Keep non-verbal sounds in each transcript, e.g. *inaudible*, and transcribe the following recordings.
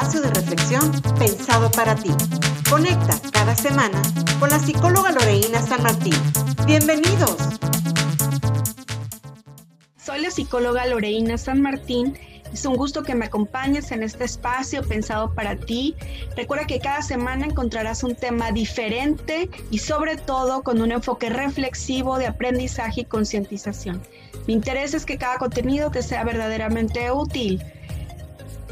espacio de reflexión pensado para ti. Conecta cada semana con la psicóloga Loreína San Martín. Bienvenidos. Soy la psicóloga Loreína San Martín. Es un gusto que me acompañes en este espacio pensado para ti. Recuerda que cada semana encontrarás un tema diferente y sobre todo con un enfoque reflexivo de aprendizaje y concientización. Mi interés es que cada contenido te sea verdaderamente útil.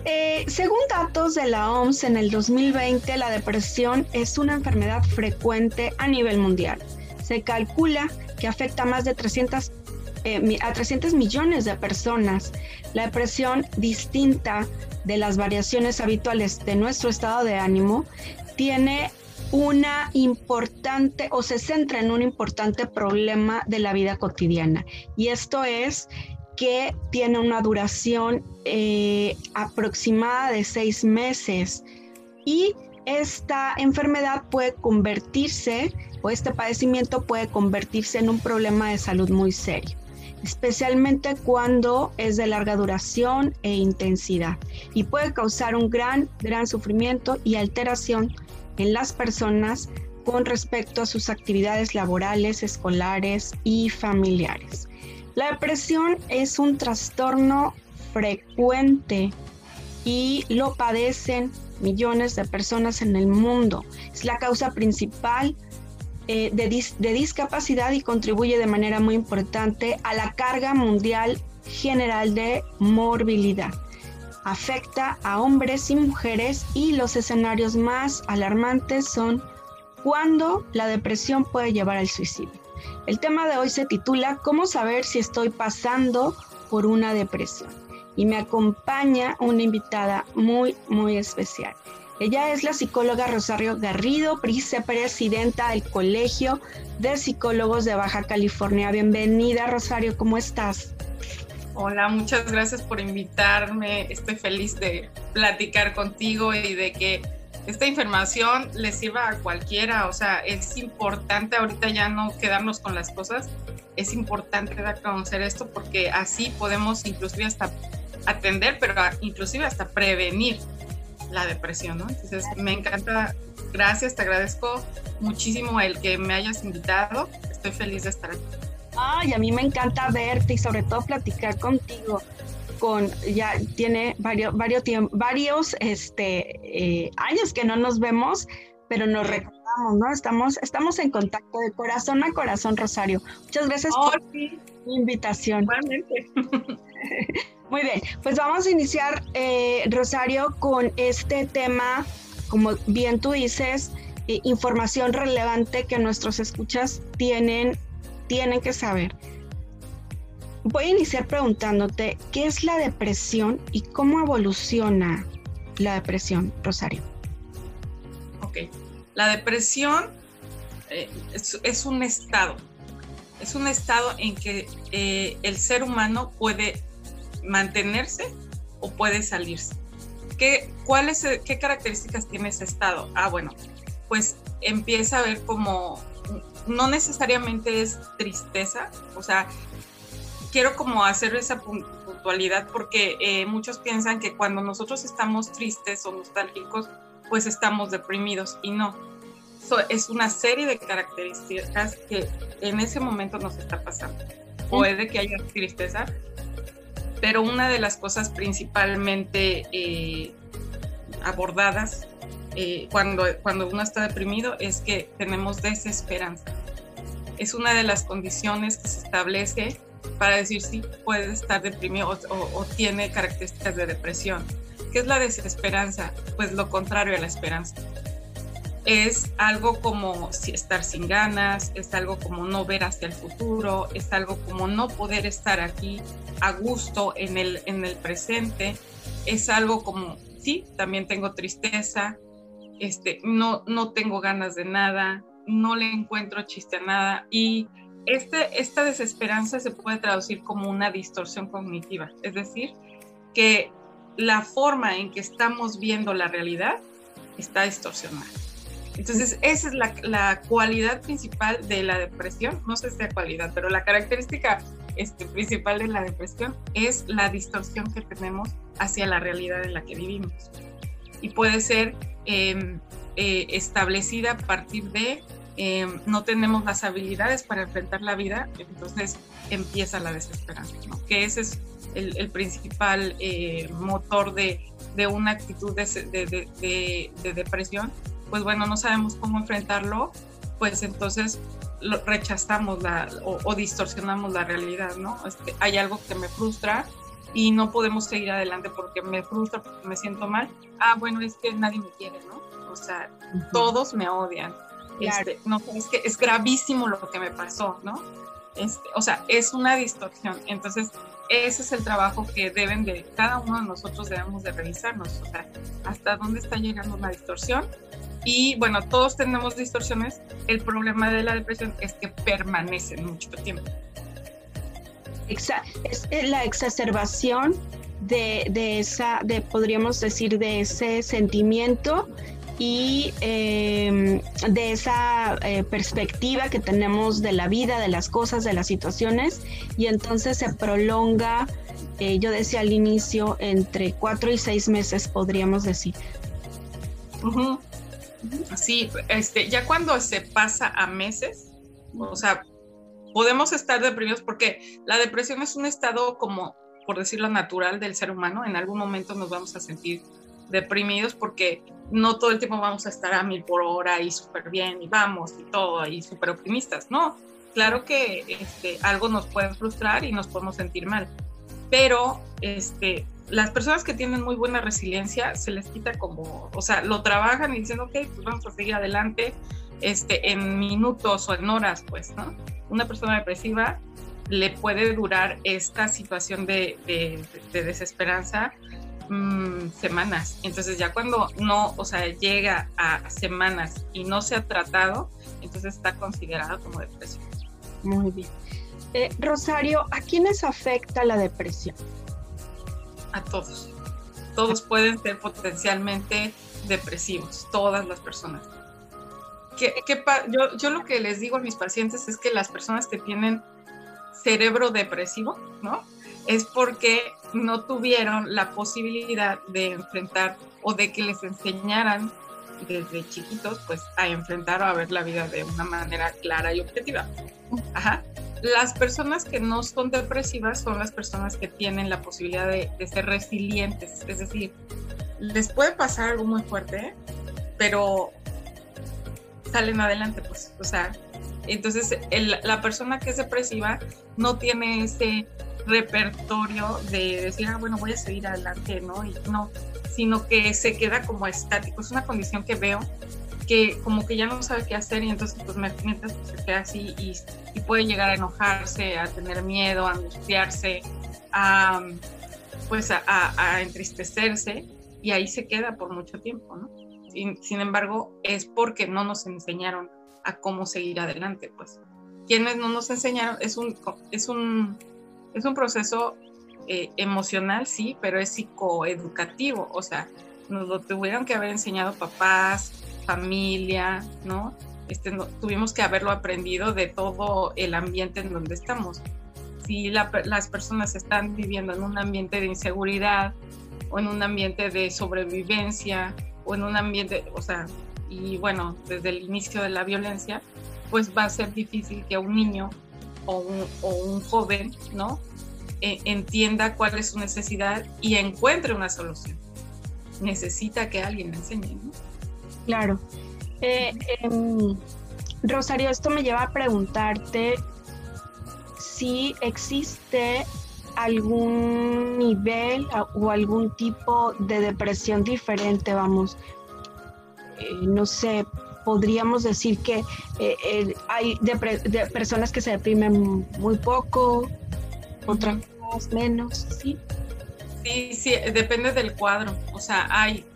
Eh, según datos de la OMS, en el 2020 la depresión es una enfermedad frecuente a nivel mundial. Se calcula que afecta a más de 300, eh, a 300 millones de personas. La depresión, distinta de las variaciones habituales de nuestro estado de ánimo, tiene una importante o se centra en un importante problema de la vida cotidiana y esto es que tiene una duración eh, aproximada de seis meses y esta enfermedad puede convertirse o este padecimiento puede convertirse en un problema de salud muy serio, especialmente cuando es de larga duración e intensidad y puede causar un gran, gran sufrimiento y alteración en las personas con respecto a sus actividades laborales, escolares y familiares. La depresión es un trastorno frecuente y lo padecen millones de personas en el mundo. Es la causa principal eh, de, de discapacidad y contribuye de manera muy importante a la carga mundial general de morbilidad afecta a hombres y mujeres y los escenarios más alarmantes son cuando la depresión puede llevar al suicidio. El tema de hoy se titula ¿Cómo saber si estoy pasando por una depresión? Y me acompaña una invitada muy, muy especial. Ella es la psicóloga Rosario Garrido, vicepresidenta del Colegio de Psicólogos de Baja California. Bienvenida, Rosario, ¿cómo estás? Hola, muchas gracias por invitarme. Estoy feliz de platicar contigo y de que esta información le sirva a cualquiera. O sea, es importante ahorita ya no quedarnos con las cosas. Es importante dar a conocer esto porque así podemos inclusive hasta atender, pero inclusive hasta prevenir la depresión, ¿no? Entonces, me encanta. Gracias, te agradezco muchísimo el que me hayas invitado. Estoy feliz de estar aquí. Ay, a mí me encanta verte y sobre todo platicar contigo. Con ya tiene varios, varios, varios este, eh, años que no nos vemos, pero nos recordamos, ¿no? Estamos, estamos en contacto de corazón a corazón, Rosario. Muchas gracias oh, por sí. la invitación. *laughs* Muy bien, pues vamos a iniciar, eh, Rosario, con este tema, como bien tú dices, eh, información relevante que nuestros escuchas tienen tienen que saber. Voy a iniciar preguntándote, ¿qué es la depresión y cómo evoluciona la depresión, Rosario? Ok, la depresión eh, es, un estado, es un estado en que eh, el ser humano puede mantenerse o puede salirse. ¿Qué, cuáles, ¿Qué características tiene ese estado? Ah, bueno, pues empieza a ver como no necesariamente es tristeza, o sea, quiero como hacer esa puntualidad porque eh, muchos piensan que cuando nosotros estamos tristes o nostálgicos, pues estamos deprimidos y no. es una serie de características que en ese momento nos está pasando. Puede que haya tristeza, pero una de las cosas principalmente eh, abordadas eh, cuando, cuando uno está deprimido es que tenemos desesperanza. Es una de las condiciones que se establece para decir si puede estar deprimido o, tiene características de depresión. ¿Qué es la desesperanza? Pues lo contrario a la esperanza. Es algo como estar sin ganas, es algo como no ver hacia el futuro, es algo como no poder estar aquí a gusto en el, en el presente, es algo como, sí, también tengo tristeza, este, no, no tengo ganas de nada, no le encuentro chiste a nada y este, esta desesperanza se puede traducir como una distorsión cognitiva, es decir, que la forma en que estamos viendo la realidad está distorsionada. Entonces, esa es la, la cualidad principal de la depresión, no sé si sea cualidad, pero la característica este, principal de la depresión es la distorsión que tenemos hacia la realidad en la que vivimos. y puede ser em, eh, establecida a partir de em, no tenemos las habilidades para enfrentar la vida, entonces empieza la desesperanza, que ese es el, principal eh, motor de, una actitud de, depresión, pues bueno, no sabemos cómo enfrentarlo, pues entonces lo rechazamos la, o, distorsionamos la realidad, ¿no? que hay algo que me frustra y no podemos seguir adelante porque me frustra, porque me siento mal. Ah, bueno, es que nadie me quiere, ¿no? O sea, todos me odian. Este, no, es que es gravísimo lo que me pasó, ¿no? Este, o sea, es una distorsión. Entonces, ese es el trabajo que deben de, cada uno de nosotros debemos de revisarnos, o sea, hasta dónde está llegando una distorsión. Y bueno, todos tenemos distorsiones. El problema de la depresión es que permanecen mucho tiempo. es la exacerbación de, de, esa, de podríamos decir, de ese sentimiento y em, de esa eh, perspectiva que tenemos de la vida, de las cosas, de las situaciones, y entonces se prolonga, eh, yo decía al inicio, entre cuatro y seis meses, podríamos decir. Sí, este, ya cuando se pasa a meses, o sea, podemos estar deprimidos porque la depresión es un estado como, por decirlo, natural del ser humano. En algún momento nos vamos a sentir deprimidos porque no todo el tiempo vamos a estar a mil por hora y súper bien y vamos y todo y súper optimistas, no. Claro que este, algo nos puede frustrar y nos podemos sentir mal, pero este, las personas que tienen muy buena resiliencia se les quita como, o sea, lo trabajan y dicen, ok, pues vamos a seguir adelante este, en minutos o en horas, pues, ¿no? Una persona depresiva le puede durar esta situación de, de, de desesperanza Mm, semanas. Entonces ya cuando no, o sea, llega a semanas y no se ha tratado, entonces está considerado como depresión. Muy bien. Eh, Rosario, ¿a quiénes afecta la depresión? A todos. Todos pueden ser potencialmente depresivos, todas las personas. ¿Qué, yo, yo lo que les digo a mis pacientes es que las personas que tienen cerebro depresivo, ¿no? Es porque no tuvieron la posibilidad de enfrentar o de que les enseñaran desde chiquitos, pues a enfrentar o a ver la vida de una manera clara y objetiva. Ajá. Las personas que no son depresivas son las personas que tienen la posibilidad de, ser resilientes, es decir, les puede pasar algo muy fuerte, pero salen adelante, pues, o sea, entonces la persona que es depresiva no tiene ese repertorio de decir, ah, bueno, voy a seguir adelante, ¿no? Y no, sino que se queda como estático. Es una condición que veo que como que ya no sabe qué hacer y entonces pues mientras pues, se queda así y, puede llegar a enojarse, a tener miedo, a angustiarse, a pues a, entristecerse y ahí se queda por mucho tiempo, ¿no? Sin, sin, embargo, es porque no nos enseñaron a cómo seguir adelante, pues. Quienes no nos enseñaron es un, es un es un proceso eh, emocional, sí, pero es psicoeducativo, o sea, nos lo tuvieron que haber enseñado papás, familia, ¿no? Este, tuvimos que haberlo aprendido de todo el ambiente en donde estamos. Si las personas están viviendo en un ambiente de inseguridad o en un ambiente de sobrevivencia o en un ambiente, o sea, y bueno, desde el inicio de la violencia, pues va a ser difícil que un niño o un, joven, ¿no? E, entienda cuál es su necesidad y encuentre una solución. Necesita que alguien le enseñe, ¿no? Claro. Eh, em, Rosario, esto me lleva a preguntarte si existe algún nivel o algún tipo de depresión diferente, vamos. Eh, no sé, podríamos decir que eh, hay de, personas que se deprimen muy poco, otras menos, ¿sí? Sí, sí, depende del cuadro. O sea, hay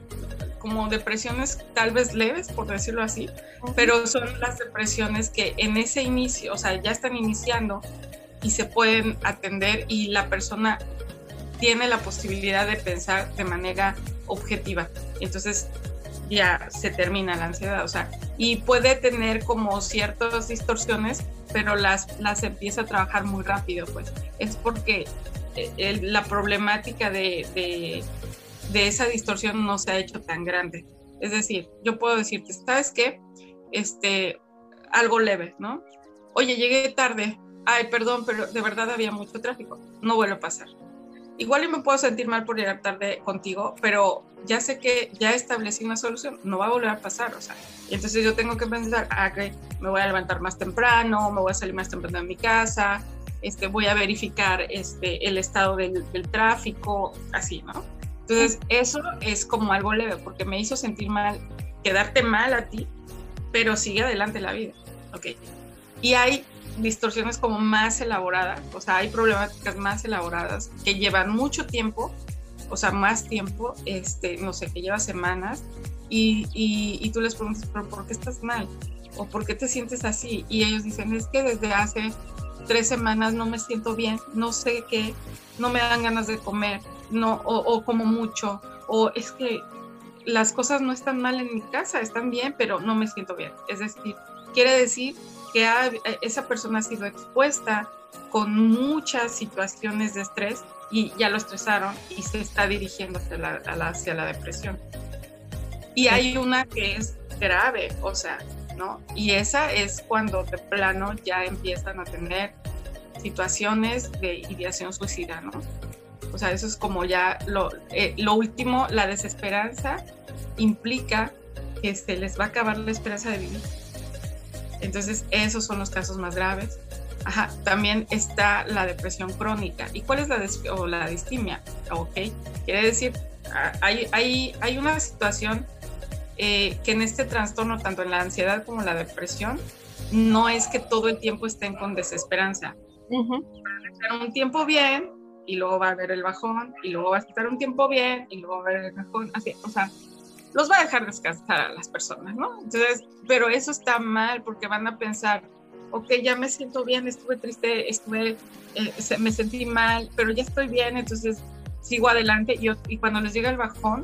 como depresiones tal vez leves, por decirlo así, pero son las depresiones que en ese inicio, o sea, ya están iniciando y se pueden atender y la persona tiene la posibilidad de pensar de manera objetiva. Entonces, ya se termina la ansiedad, o sea, y puede tener como ciertas distorsiones, pero las, las empieza a trabajar muy rápido, pues es porque eh, la problemática de, de esa distorsión no se ha hecho tan grande. Es decir, yo puedo decirte, ¿sabes qué? Este, algo leve, ¿no? Oye, llegué tarde. Ay, perdón, pero de verdad había mucho tráfico. No vuelve a pasar. Igual yo me puedo sentir mal por llegar tarde contigo, pero ya sé que ya establecí una solución, no va a volver a pasar, o sea, y entonces yo tengo que pensar, ah, que me voy a levantar más temprano, me voy a salir más temprano de mi casa, este, voy a verificar este, el estado del, del tráfico, así, ¿no? Entonces, eso es como algo leve, porque me hizo sentir mal, quedarte mal a ti, pero sigue adelante la vida, ¿ok? Y hay distorsiones como más elaboradas, o sea, hay problemáticas más elaboradas que llevan mucho tiempo, o sea, más tiempo, este, no sé, que lleva semanas, y, y, tú les preguntas, pero ¿por qué estás mal? ¿O por qué te sientes así? Y ellos dicen, es que desde hace tres semanas no me siento bien, no sé qué, no me dan ganas de comer, no, o, o como mucho, o es que las cosas no están mal en mi casa, están bien, pero no me siento bien. Es decir, quiere decir que esa persona ha sido expuesta con muchas situaciones de estrés y ya lo estresaron y se está dirigiendo hacia la, hacia la depresión. Y hay una que es grave, o sea, ¿no? Y esa es cuando de plano ya empiezan a tener situaciones de ideación suicida, ¿no? O sea, eso es como ya lo, eh, lo último, la desesperanza implica que se les va a acabar la esperanza de vivir. Entonces, esos son los casos más graves. Ajá, también está la depresión crónica. ¿Y cuál es la, o la distimia? Ok, quiere decir, ah, hay, hay, hay una situación eh, que en este trastorno, tanto en la ansiedad como en la depresión, no es que todo el tiempo estén con desesperanza. Van a estar un tiempo bien y luego va a haber el bajón y luego va a estar un tiempo bien y luego va a haber el bajón. Así, o sea, los va a dejar descansar a las personas, ¿no? Entonces, pero eso está mal porque van a pensar, ok, ya me siento bien, estuve triste, estuve, eh, me sentí mal, pero ya estoy bien, entonces sigo adelante y, cuando les llega el bajón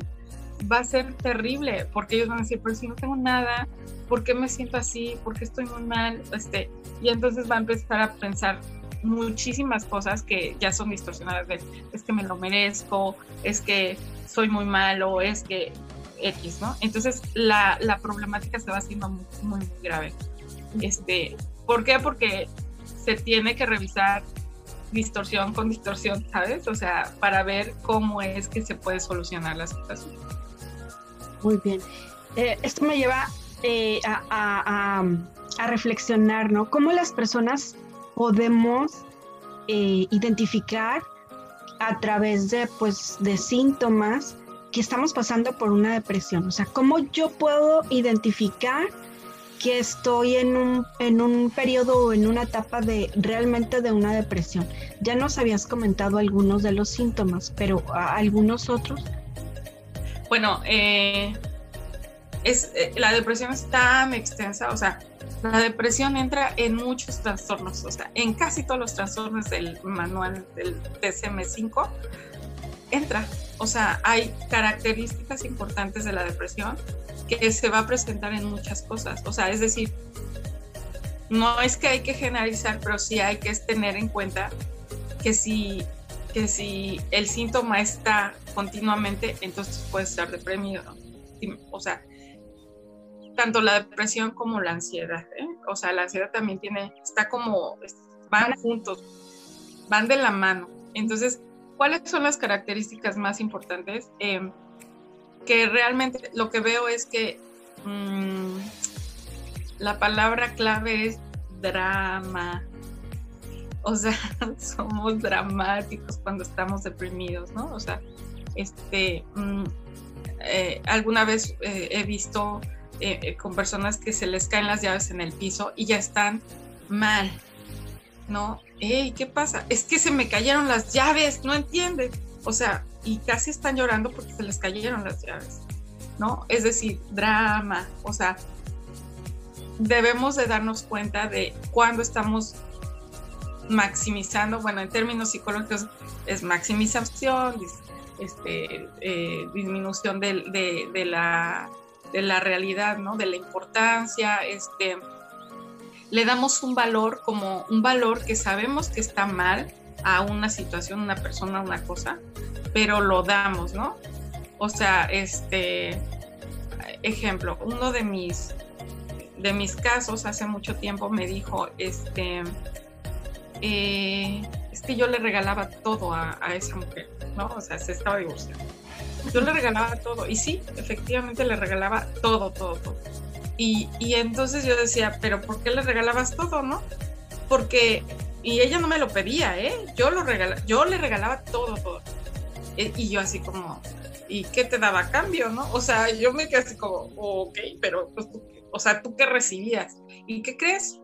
va a ser terrible porque ellos van a decir, pero si no tengo nada, ¿por qué me siento así? ¿Por qué estoy muy mal? Este, y entonces va a empezar a pensar muchísimas cosas que ya son distorsionadas de es que me lo merezco, es que soy muy malo, es que X, ¿no? Entonces la, la problemática se va haciendo muy, muy, grave. Este, ¿Por qué? Porque se tiene que revisar distorsión con distorsión, ¿sabes? O sea, para ver cómo es que se puede solucionar la situación. Muy bien. Eh, esto me lleva eh, a, a, a, reflexionar, ¿no? ¿Cómo las personas podemos eh, identificar a través de, pues, de síntomas que estamos pasando por una depresión. O sea, ¿cómo yo puedo identificar que estoy en un, en un periodo o en una etapa de realmente de una depresión? Ya nos habías comentado algunos de los síntomas, pero algunos otros. Bueno, eh, es, eh, la depresión es tan extensa, o sea, la depresión entra en muchos trastornos, o sea, en casi todos los trastornos del manual del DSM-5 entra. O sea, hay características importantes de la depresión que se va a presentar en muchas cosas. O sea, es decir, no es que hay que generalizar, pero sí hay que tener en cuenta que si, que si el síntoma está continuamente, entonces puede estar deprimido. O sea, tanto la depresión como la ansiedad. ¿eh? O sea, la ansiedad también tiene, está como, van juntos, van de la mano. Entonces, ¿Cuáles son las características más importantes? Em, que realmente lo que veo es que mm, la palabra clave es drama. O sea, *laughs* somos dramáticos cuando estamos deprimidos, ¿no? O sea, este, mm, eh, alguna vez eh, he visto eh, con personas que se les caen las llaves en el piso y ya están mal, ¿no? Ey, ¿qué pasa? Es que se me cayeron las llaves, no entiendes. O sea, y casi están llorando porque se les cayeron las llaves, ¿no? Es decir, drama, o sea, debemos de darnos cuenta de cuándo estamos maximizando, bueno, en términos psicológicos es maximización, este, eh, disminución de la realidad, ¿no? De la importancia, este, le damos un valor como un valor que sabemos que está mal a una situación, una persona, una cosa, pero lo damos, ¿no? O sea, este, ejemplo, uno de mis, de mis casos hace mucho tiempo me dijo, este, eh, es que yo le regalaba todo a, a, esa mujer, ¿no? O sea, se estaba divorciando. Yo le regalaba todo, y sí, efectivamente le regalaba todo, todo, todo. Y, entonces yo decía, pero ¿por qué le regalabas todo, no? Porque, y ella no me lo pedía, ¿eh? Yo, lo regala, yo le regalaba todo, todo. E, y yo así como, ¿y qué te daba a cambio, no? O sea, yo me quedé así como, ok, pero, pues, o sea, ¿tú qué recibías? ¿Y qué crees?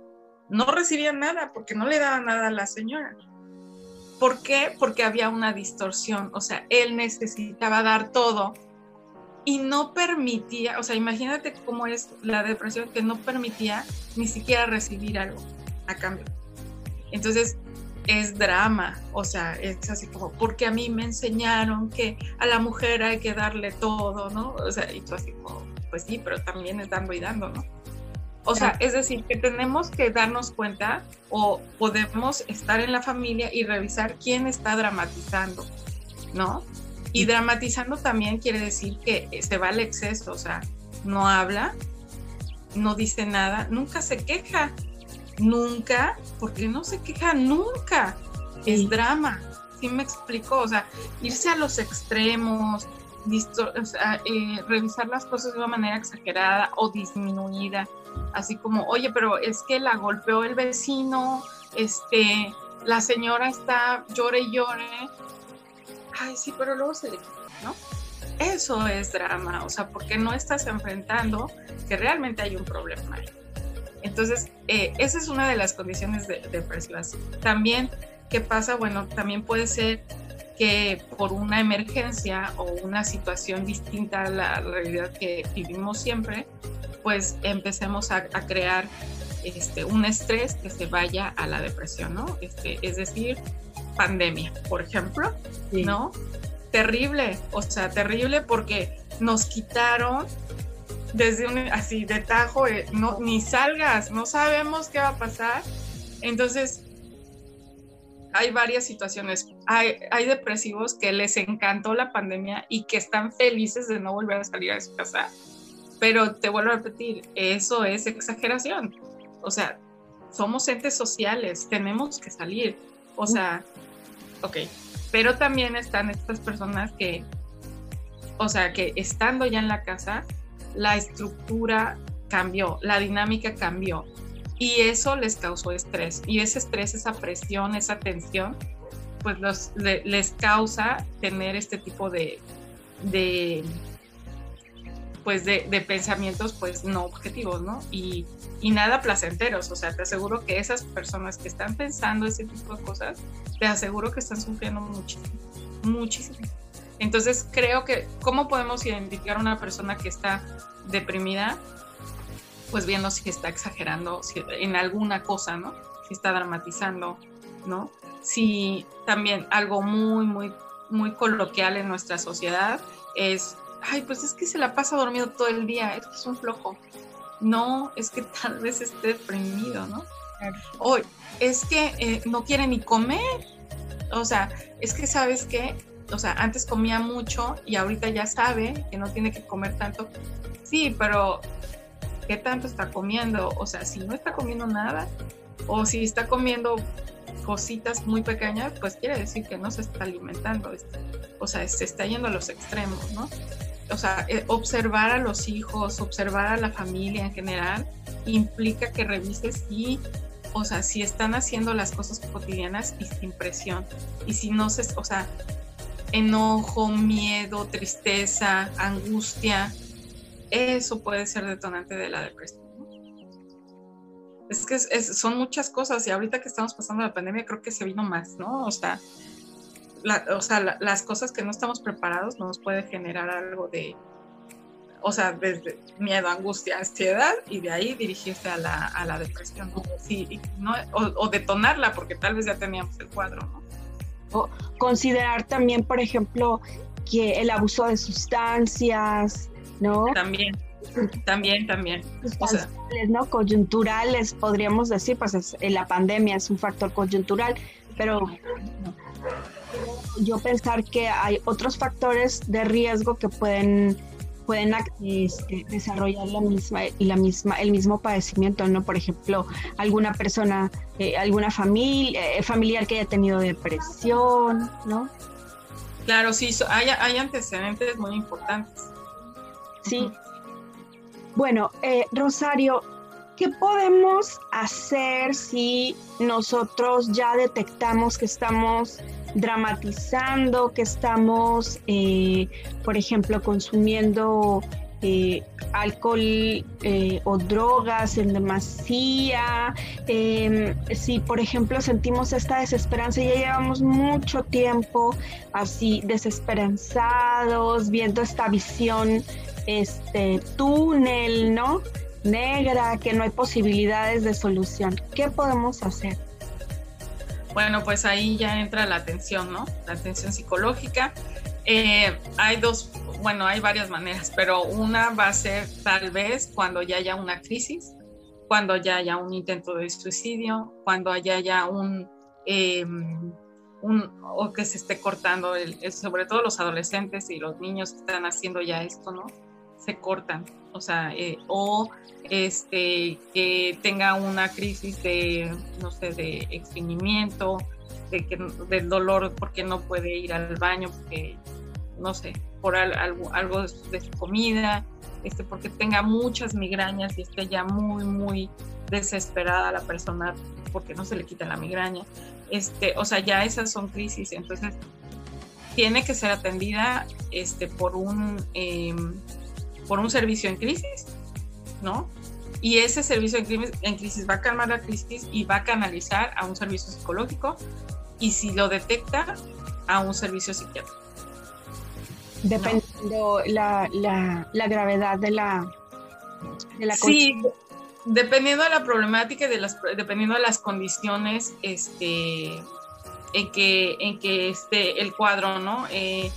No recibía nada porque no le daba nada a la señora. ¿Por qué? Porque había una distorsión, o sea, él necesitaba dar todo y no permitía, o sea, imagínate cómo es la depresión que no permitía ni siquiera recibir algo a cambio. Entonces, es drama, o sea, es así como, porque a mí me enseñaron que a la mujer hay que darle todo, ¿no? O sea, y tú así como, pues sí, pero también es dando y dando, ¿no? O sea, es decir, que tenemos que darnos cuenta o podemos estar en la familia y revisar quién está dramatizando, ¿no? Y dramatizando también quiere decir que se va al exceso, o sea, no habla, no dice nada, nunca se queja, nunca, porque no se queja nunca, es drama, ¿sí me explico? O sea, irse a los extremos, o sea, eh, revisar las cosas de una manera exagerada o disminuida, así como, oye, pero es que la golpeó el vecino, este, la señora está llore y llore, ay, sí, pero luego se le quita, ¿no? Eso es drama, o sea, porque no estás enfrentando que realmente hay un problema. Entonces, eh, esa es una de las condiciones de, depresivas. También, ¿qué pasa? Bueno, también puede ser que por una emergencia o una situación distinta a la realidad que vivimos siempre, pues empecemos a, crear este, un estrés que se vaya a la depresión, ¿no? Este, es decir, pandemia, por ejemplo, ¿no? Terrible, o sea, terrible porque nos quitaron desde un así de tajo, eh, no, ni salgas, no sabemos qué va a pasar. Entonces, hay varias situaciones. Hay, hay depresivos que les encantó la pandemia y que están felices de no volver a salir a su casa. Pero te vuelvo a repetir, eso es exageración. O sea, somos entes sociales, tenemos que salir. O sea, ok. Pero también están estas personas que, o sea, que estando ya en la casa, la estructura cambió, la dinámica cambió. Y eso les causó estrés. Y ese estrés, esa presión, esa tensión, pues los, les causa tener este tipo de, de pues de, pensamientos pues no objetivos, ¿no? Y, y, nada placenteros, o sea, te aseguro que esas personas que están pensando ese tipo de cosas, te aseguro que están sufriendo muchísimo, muchísimo. Entonces creo que, ¿cómo podemos identificar a una persona que está deprimida? Pues viendo si está exagerando en alguna cosa, ¿no? Si está dramatizando, ¿no? Si también algo muy, muy, muy coloquial en nuestra sociedad es, ay, pues es que se la pasa dormido todo el día, es que es un flojo. No, es que tal vez esté deprimido, ¿no? Hoy, es que eh, no quiere ni comer. O sea, es que sabes que o sea, antes comía mucho y ahorita ya sabe que no tiene que comer tanto. Sí, pero ¿qué tanto está comiendo? O sea, si no está comiendo nada o si está comiendo cositas muy pequeñas, pues quiere decir que no se está alimentando. O sea, se está yendo a los extremos, ¿no? O sea, eh, observar a los hijos, observar a la familia en general, implica que revises si, o sea, si están haciendo las cosas cotidianas y sin presión. Y si no se, o sea, enojo, miedo, tristeza, angustia, eso puede ser detonante de la depresión. Es que son muchas cosas y ahorita que estamos pasando la pandemia creo que se vino más, ¿no? O sea, o sea las cosas que no estamos preparados nos puede generar algo de, o sea, desde miedo, angustia, ansiedad y de ahí dirigirse a la, a la depresión, Sí, ¿no? O, o, detonarla porque tal vez ya teníamos el cuadro, ¿no? considerar también, por ejemplo, que el abuso de sustancias, ¿no? También, también, también. ¿no? Coyunturales, podríamos decir, pues la pandemia es un factor coyuntural, pero yo pensar que hay otros factores de riesgo que pueden pueden este, desarrollar la misma la misma el mismo padecimiento no por ejemplo alguna persona eh, alguna familia eh, familiar que haya tenido depresión no claro sí hay, hay antecedentes muy importantes. Sí. Bueno eh, Rosario ¿Qué podemos hacer si nosotros ya detectamos que estamos dramatizando, que estamos, eh, por ejemplo, consumiendo eh, alcohol eh, o drogas en demasía, em, si por ejemplo sentimos esta desesperanza, ya llevamos mucho tiempo así desesperanzados, viendo esta visión, este túnel, ¿no? negra, que no hay posibilidades de solución. ¿Qué podemos hacer? Bueno, pues ahí ya entra la atención, ¿no? La atención psicológica. Eh, hay dos, bueno, hay varias maneras, pero una va a ser tal vez cuando ya haya una crisis, cuando ya haya un intento de suicidio, cuando haya ya un, em, un o que se esté cortando, el, sobre todo los adolescentes y los niños que están haciendo ya esto, ¿no? Se cortan o sea, eh, o este, que tenga una crisis de, no sé, de estreñimiento, de que, del dolor porque no puede ir al baño, porque, no sé, por algo, algo de su comida, este, porque tenga muchas migrañas y esté ya muy, muy desesperada la persona porque no se le quita la migraña. Este, o sea, ya esas son crisis, entonces tiene que ser atendida este, por un... Em, por un servicio en crisis, ¿no? Y ese servicio en crisis, va a calmar la crisis y va a canalizar a un servicio psicológico y si lo detecta, a un servicio psiquiátrico. Dependiendo la, la, gravedad de la, de la Sí, dependiendo de la problemática y de las, dependiendo de las condiciones este, en, que, en que esté el cuadro, ¿no? Eh,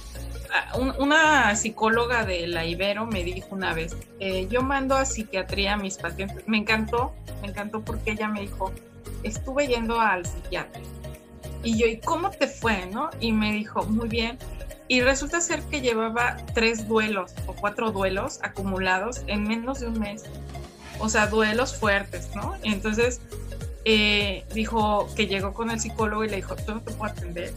una psicóloga de la Ibero me dijo una vez, eh, yo mando a psiquiatría a mis pacientes. Me encantó, me encantó porque ella me dijo, estuve yendo al psiquiatra. Y yo, ¿y cómo te fue? ¿no? Y me dijo, muy bien. Y resulta ser que llevaba tres duelos o cuatro duelos acumulados en menos de un mes. O sea, duelos fuertes, ¿no? Entonces eh, dijo que llegó con el psicólogo y le dijo, tú no te puedo atender.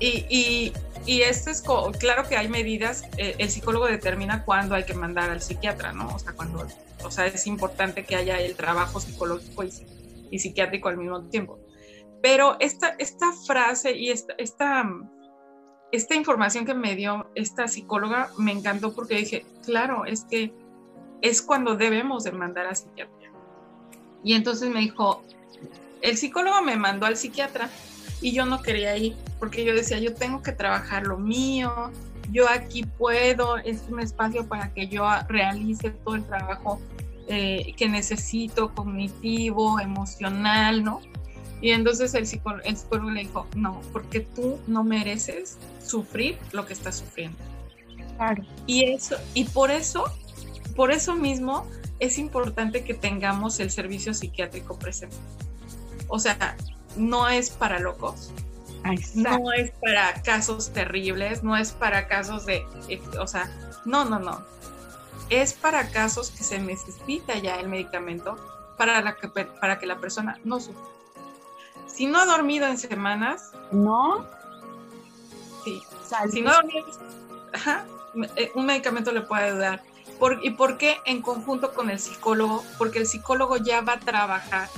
Y, y esto es, claro que hay medidas, eh, el psicólogo determina cuándo hay que mandar al psiquiatra, ¿no? O sea, cuando, o sea, es importante que haya el trabajo psicológico y, psiquiátrico al mismo tiempo. Pero esta, esta frase y esta, esta, esta información que me dio esta psicóloga me encantó porque dije, claro, es que es cuando debemos de mandar al psiquiatra. Y entonces me dijo, el psicólogo me mandó al psiquiatra y yo no quería ir porque yo decía, yo tengo que trabajar lo mío, yo aquí puedo, es un espacio para que yo realice todo el trabajo eh, que necesito, cognitivo, emocional, ¿no? Y entonces el psicólogo, el psicólogo le dijo, no, porque tú no mereces sufrir lo que estás sufriendo. Claro. Y eso, y por eso, por eso mismo es importante que tengamos el servicio psiquiátrico presente. O sea, no es para locos, no es para casos terribles, no es para casos de, o sea, no, no, no. Es para casos que se necesita ya el medicamento para, la que, para que la persona no sufra. Si no ha dormido en semanas. No. Sí. si no ha dormido, eh, un medicamento le puede ayudar. ¿Y por qué en conjunto con el psicólogo? Porque el psicólogo ya va a trabajar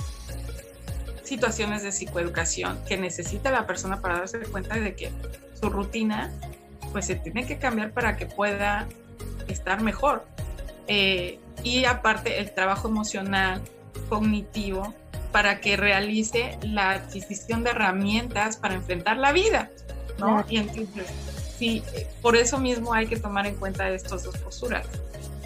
situaciones de psicoeducación que necesita la persona para darse cuenta de que su rutina pues se tiene que cambiar para que pueda estar mejor. Eh, y aparte el trabajo emocional, cognitivo, para que realice la adquisición de herramientas para enfrentar la vida, ¿no? Y entonces, sí, por eso mismo hay que tomar en cuenta estas dos posturas.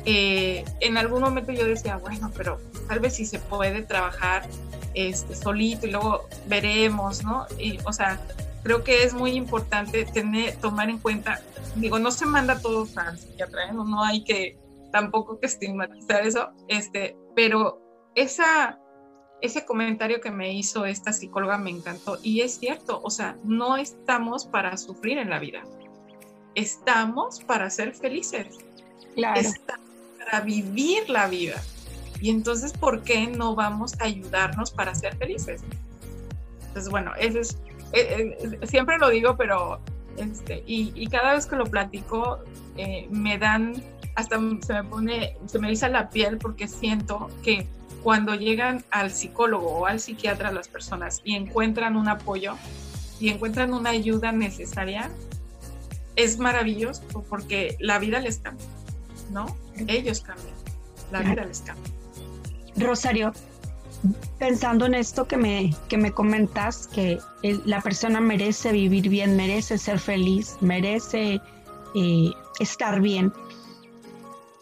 Eh, en algún momento yo decía, bueno, pero tal vez si se puede trabajar este, solito y luego veremos, ¿no? Y, o sea, creo que es muy importante tener, tomar en cuenta, digo, no se manda todo al psiquiatra, ¿eh? no, no hay que tampoco que estigmatizar eso, este, pero esa, ese comentario que me hizo esta psicóloga me encantó y es cierto, o sea, no estamos para sufrir en la vida, estamos para ser felices, claro. estamos para vivir la vida. Y entonces, ¿por qué no vamos a ayudarnos para ser felices? Entonces, bueno, ese es, eh, eh, siempre lo digo, pero, este, y, cada vez que lo platico, eh, me dan, hasta se me pone, se me eriza la piel porque siento que cuando llegan al psicólogo o al psiquiatra las personas y encuentran un apoyo y encuentran una ayuda necesaria, es maravilloso porque la vida les cambia, ¿no? Ellos cambian, la vida les cambia. Rosario, pensando en esto que me, que me comentas, que la persona merece vivir bien, merece ser feliz, merece eh, estar bien,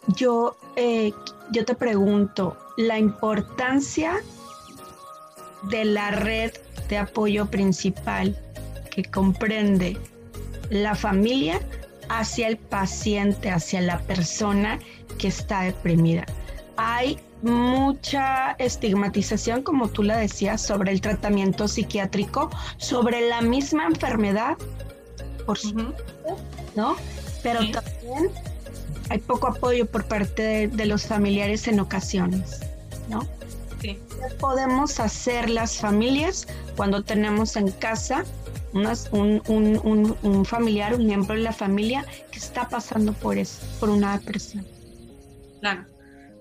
yo, eh, yo te pregunto, la importancia de la red de apoyo principal que comprende la familia hacia el paciente, hacia la persona que está deprimida. Hay mucha estigmatización, como tú la decías, sobre el tratamiento psiquiátrico, sobre la misma enfermedad, por supuesto, ¿no? Pero también hay poco apoyo por parte de, los familiares en ocasiones, ¿no? Sí. ¿Qué podemos hacer las familias cuando tenemos en casa un, familiar, un miembro de la familia que está pasando por eso, por una depresión? Claro.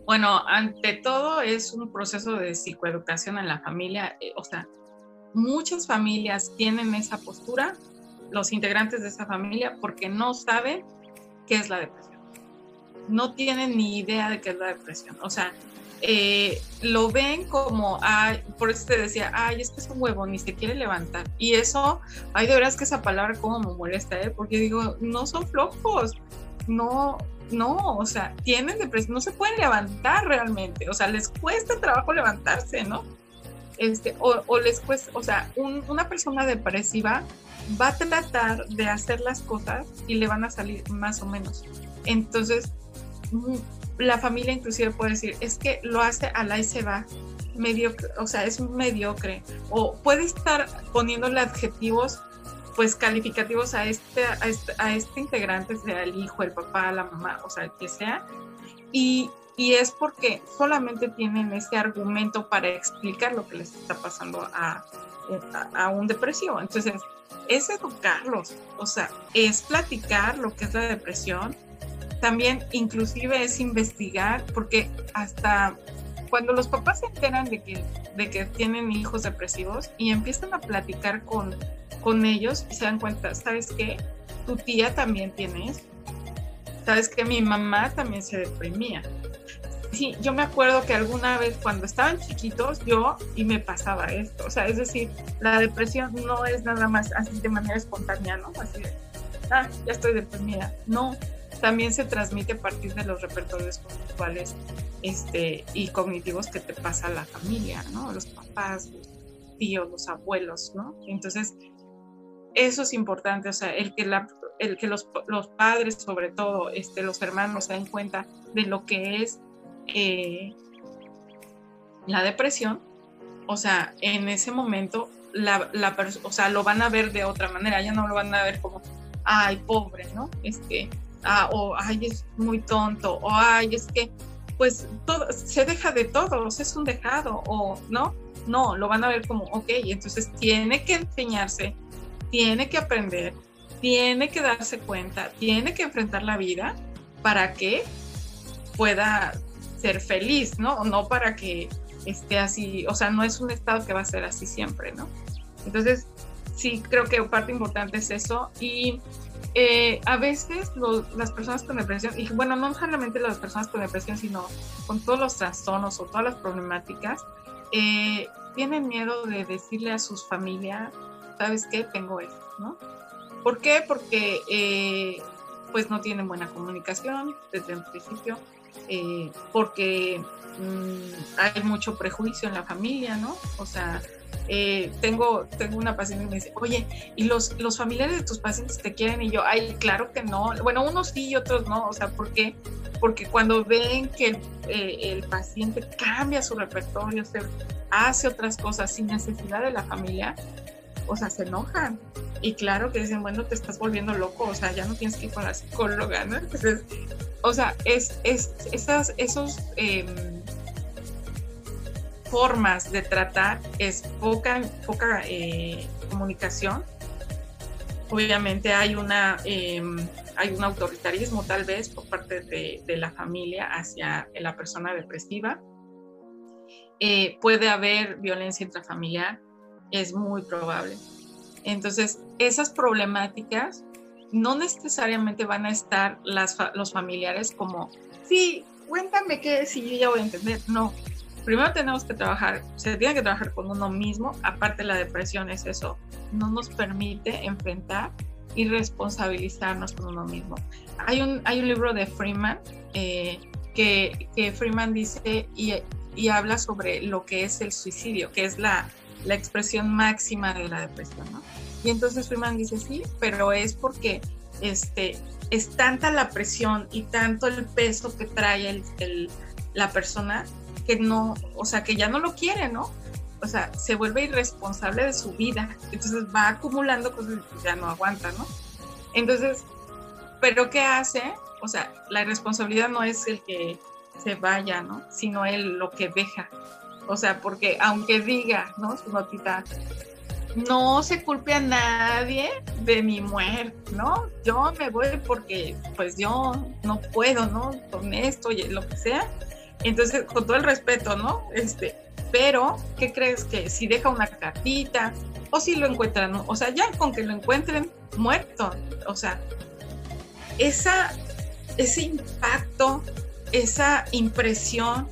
Bueno, ante todo es un proceso de psicoeducación en la familia. Eh, o sea, muchas familias tienen esa postura, los integrantes de esa familia, porque no saben qué es la depresión no tienen ni idea de qué es la depresión. O sea, eh, lo ven como, por eso te decía, ay, es es un huevo, ni se quiere levantar. Y eso, ay, de verdad es que esa palabra como me molesta, ¿eh? Porque digo, no son flojos, no, no, o sea, tienen depresión, no se pueden levantar realmente, o sea, les cuesta trabajo levantarse, ¿no? Este, o, les cuesta, o sea, una persona depresiva va a tratar de hacer las cosas y le van a salir más o menos. Entonces, la familia inclusive puede decir, es que lo hace a la y se va, mediocre, o sea, es mediocre, o puede estar poniéndole adjetivos pues calificativos a este, a este, a este integrante, sea el hijo, el papá, la mamá, o sea, el que sea, y, y es porque solamente tienen ese argumento para explicar lo que les está pasando a, a, a un depresivo. Entonces, es educarlos, o sea, es platicar lo que es la depresión, también inclusive es investigar, porque hasta cuando los papás se enteran de que, de que tienen hijos depresivos y empiezan a platicar con, con ellos se dan cuenta, ¿sabes qué? Tu tía también tiene eso. ¿Sabes qué? Mi mamá también se deprimía. Sí, yo me acuerdo que alguna vez cuando estaban chiquitos yo y me pasaba esto. O sea, es decir, la depresión no es nada más así de manera espontánea, ¿no? Así de, ah, ya estoy deprimida. No, también se transmite a partir de los repertorios conductuales este, y cognitivos que te pasa la familia, ¿no? Los papás, los tíos, los abuelos, ¿no? Entonces, eso es importante, o sea, el que, la, el que los, los, padres, sobre todo, este, los hermanos, se den cuenta de lo que es eh, la depresión, o sea, en ese momento, la, la, o sea, lo van a ver de otra manera, ya no lo van a ver como, ay, pobre, ¿no? Este, ah, o ay, es muy tonto, o ay, es que, pues se deja de todos, es un dejado, o no, no, lo van a ver como, ok, entonces tiene que enseñarse, tiene que aprender, tiene que darse cuenta, tiene que enfrentar la vida para que pueda ser feliz, ¿no? No para que esté así, o sea, no es un estado que va a ser así siempre, ¿no? Entonces, sí, creo que parte importante es eso y eh, a veces las personas con depresión, y bueno, no solamente las personas con depresión, sino con todos los trastornos o todas las problemáticas, eh, tienen miedo de decirle a sus familias, ¿sabes qué? Tengo esto, ¿no? ¿Por qué? Porque eh, pues no tienen buena comunicación desde el principio, eh, porque mm, hay mucho prejuicio en la familia, ¿no? O sea, eh, tengo, tengo una paciente que me dice, oye, ¿y los, los familiares de tus pacientes te quieren? Y yo, ay, claro que no. Bueno, unos sí y otros no. O sea, ¿por qué? Porque cuando ven que el, eh, el paciente cambia su repertorio, se hace otras cosas sin necesidad de la familia, o sea, se enojan. Y claro que dicen, bueno, te estás volviendo loco, o sea, ya no tienes que ir con la psicóloga, ¿no? Entonces, o sea, es, es esas, esos em, formas de tratar es poca, poca eh, comunicación. Obviamente hay una em, hay un autoritarismo tal vez por parte de, de la familia hacia la persona depresiva. Eh, puede haber violencia intrafamiliar, es muy probable. Entonces, esas problemáticas no necesariamente van a estar las, los familiares como, sí, cuéntame qué, si yo ya voy a entender. No, primero tenemos que trabajar, se tiene que trabajar con uno mismo, aparte la depresión es eso, no nos permite enfrentar y responsabilizarnos con uno mismo. Hay un, hay un libro de Freeman eh, que, que, Freeman dice y, y, habla sobre lo que es el suicidio, que es la, la expresión máxima de la depresión, ¿no? Y entonces Freeman dice, sí, pero es porque este, es tanta la presión y tanto el peso que trae el, la persona que no, o sea, que ya no lo quiere, ¿no? O sea, se vuelve irresponsable de su vida. Entonces va acumulando cosas que ya no aguanta, ¿no? Entonces, ¿pero qué hace? O sea, la irresponsabilidad no es el que se vaya, ¿no? Sino el lo que deja. O sea, porque aunque diga, ¿no? Su notita, no se culpe a nadie de mi muerte, ¿no? Yo me voy porque pues yo no puedo, ¿no? Con esto y lo que sea. Entonces, con todo el respeto, ¿no? Este, pero, ¿qué crees que si deja una cartita o si lo encuentran, o sea, ya con que lo encuentren muerto, o sea, esa, ese impacto, esa impresión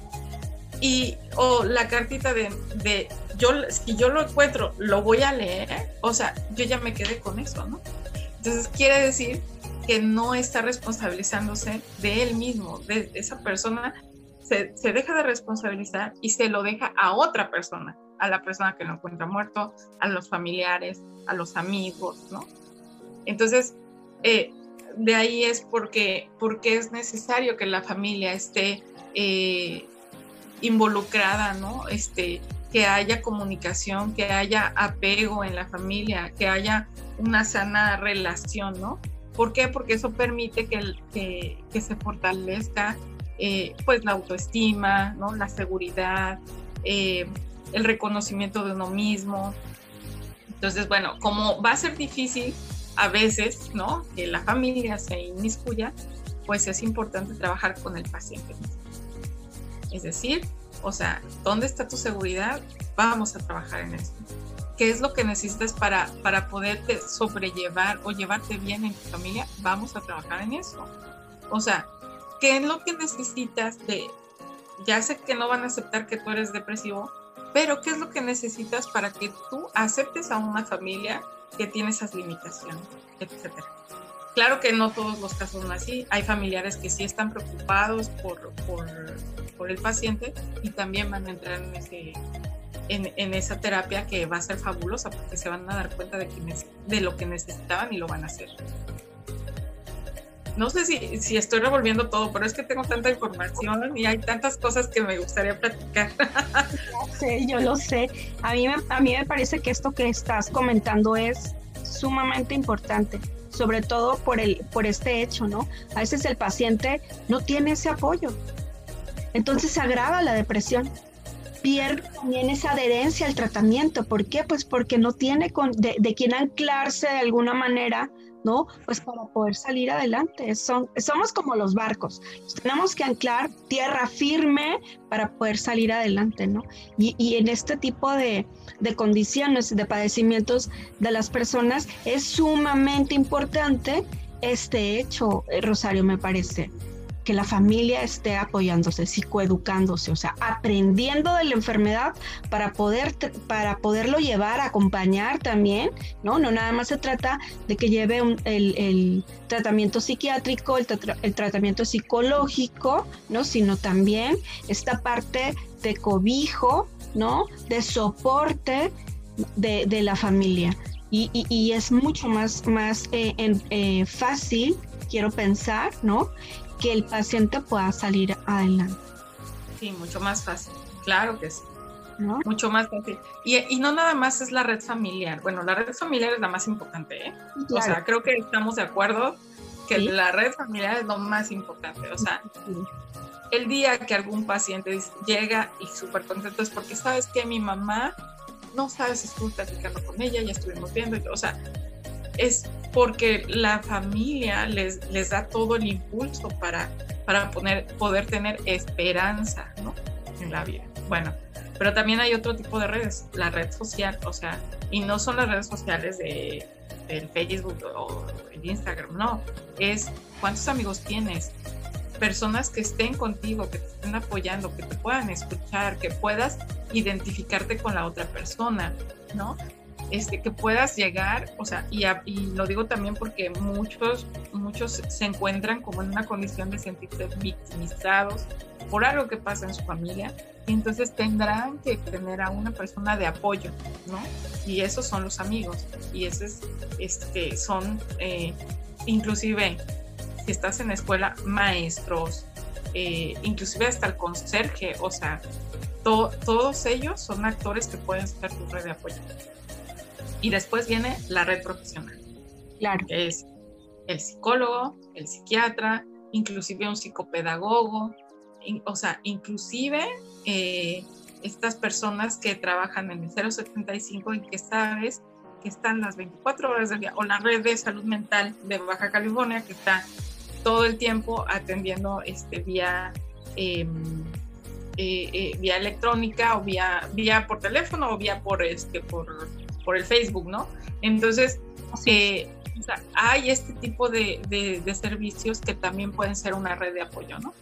y o la cartita de, de yo, si yo lo encuentro, lo voy a leer, o sea, yo ya me quedé con eso, ¿no? Entonces quiere decir que no está responsabilizándose de él mismo, de esa persona, se, se, deja de responsabilizar y se lo deja a otra persona, a la persona que lo encuentra muerto, a los familiares, a los amigos, ¿no? Entonces, eh, de ahí es porque, porque es necesario que la familia esté eh, involucrada, ¿no? Este, que haya comunicación, que haya apego en la familia, que haya una sana relación, ¿no? ¿Por qué? Porque eso permite que, que, se fortalezca eh, pues la autoestima, ¿no? La seguridad, eh, el reconocimiento de uno mismo. Entonces, bueno, como va a ser difícil a veces, ¿no? Que la familia se inmiscuya, pues es importante trabajar con el paciente. Es decir, o sea, ¿dónde está tu seguridad? Vamos a trabajar en eso. ¿Qué es lo que necesitas para, para poderte sobrellevar o llevarte bien en tu familia? Vamos a trabajar en eso. O sea, ¿qué es lo que necesitas de... Ya sé que no van a aceptar que tú eres depresivo, pero ¿qué es lo que necesitas para que tú aceptes a una familia que tiene esas limitaciones, etcétera? Claro que no todos los casos son así. Hay familiares que sí están preocupados por, el paciente y también van a entrar en, ese, esa terapia que va a ser fabulosa porque se van a dar cuenta de, de lo que necesitaban y lo van a hacer. No sé si, si estoy revolviendo todo, pero es que tengo tanta información y hay tantas cosas que me gustaría platicar. Sí, yo lo sé. A mí, a mí me parece que esto que estás comentando es sumamente importante sobre todo por, el, por este hecho, ¿no? A veces el paciente no tiene ese apoyo, entonces se agrava la depresión. Pierde también esa adherencia al tratamiento. ¿Por qué? Pues porque no tiene con, de, de quien anclarse de alguna manera, ¿no? Pues para poder salir adelante. Son, somos como los barcos. tenemos que anclar tierra firme para poder salir adelante, ¿no? Y, y en este tipo de, de condiciones, de padecimientos de las personas, es sumamente importante este hecho, eh, Rosario, me parece que la familia esté apoyándose, psicoeducándose, o sea, aprendiendo de la enfermedad para poder para poderlo llevar, acompañar también, ¿no? No nada más se trata de que lleve el, tratamiento psiquiátrico, el, tratamiento psicológico, ¿no? Sino también esta parte de cobijo, ¿no? De soporte de, la familia. Y, es mucho más, más eh, eh, fácil, quiero pensar, ¿no? Que el paciente pueda salir adelante. Sí, mucho más fácil, claro que sí. Mucho más fácil. Y, no nada más es la red familiar. Bueno, la red familiar es la más importante, ¿eh? O sea, creo que estamos de acuerdo que la red familiar es lo más importante. O sea, el día que algún paciente llega y súper contento es porque sabes que mi mamá, no sabes, estuve platicando con ella, ya estuvimos viendo, o sea, es porque la familia les, les da todo el impulso para, para poner, poder tener esperanza ¿no? en la vida. Bueno, pero también hay otro tipo de redes, la red social, o sea, y no son las redes sociales de, del Facebook o el Instagram, no, es cuántos amigos tienes, personas que estén contigo, que te estén apoyando, que te puedan escuchar, que puedas identificarte con la otra persona, ¿no? Este, que puedas llegar, o sea, y, lo digo también porque muchos, muchos se encuentran como en una condición de sentirse victimizados por algo que pasa en su familia, y entonces tendrán que tener a una persona de apoyo, ¿no? Y esos son los amigos, y esos este, son, eh, inclusive, si estás en la escuela, maestros, eh, inclusive hasta el conserje, o sea, todos ellos son actores que pueden ser tu red de apoyo. Y después viene la red profesional. Claro. Que es el psicólogo, el psiquiatra, inclusive un psicopedagogo, o sea, inclusive eh, estas personas que trabajan en el 075 y que sabes que están las 24 horas del día, o la red de salud mental de Baja California que está todo el tiempo atendiendo este, vía, em, eh, eh, vía electrónica o vía, vía por teléfono o vía por, este, por por el Facebook, ¿no? Entonces, eh, hay este tipo de, servicios que también pueden ser una red de apoyo, ¿no?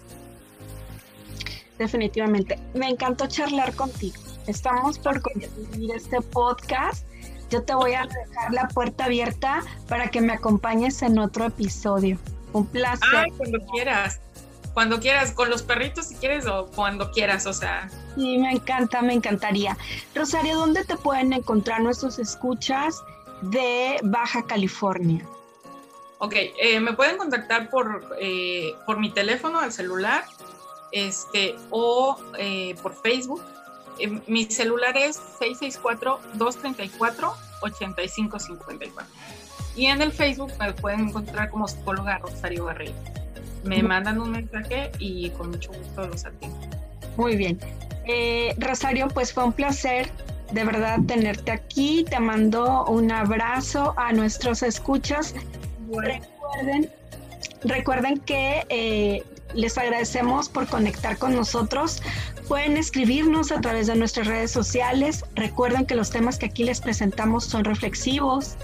Definitivamente. Me encantó charlar contigo. Estamos por concluir este podcast. Yo te voy a dejar la puerta abierta para que me acompañes en otro episodio. Un placer. Ay, cuando quieras cuando quieras, con los perritos si quieres o cuando quieras, o sea. Sí, me encanta, me encantaría. Rosario, ¿dónde te pueden encontrar nuestros escuchas de Baja California? Ok, eh, me pueden contactar por, eh, por mi teléfono, al celular, este, o eh, por Facebook. mi celular es 664-234-8554. Y en el Facebook me pueden encontrar como psicóloga Rosario Garrido me mandan un mensaje y con mucho gusto los atiendo. Muy bien. Eh, Rosario, pues fue un placer de verdad tenerte aquí. Te mando un abrazo a nuestros escuchas. Recuerden, recuerden que eh, les agradecemos por conectar con nosotros. Pueden escribirnos a través de nuestras redes sociales. Recuerden que los temas que aquí les presentamos son reflexivos,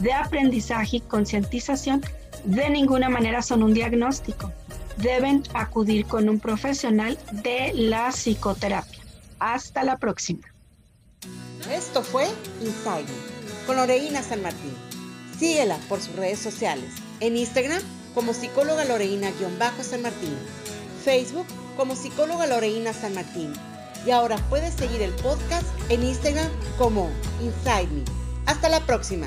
de aprendizaje y concientización de ninguna manera son un diagnóstico. Deben acudir con un profesional de la psicoterapia. Hasta la próxima. Esto fue Inside con Loreina San Martín. Síguela por sus redes sociales. En Instagram como psicóloga Loreina-San Martín. Facebook como psicóloga Loreina San Martín. Y ahora puedes seguir el podcast en Instagram como Inside Me. Hasta la próxima.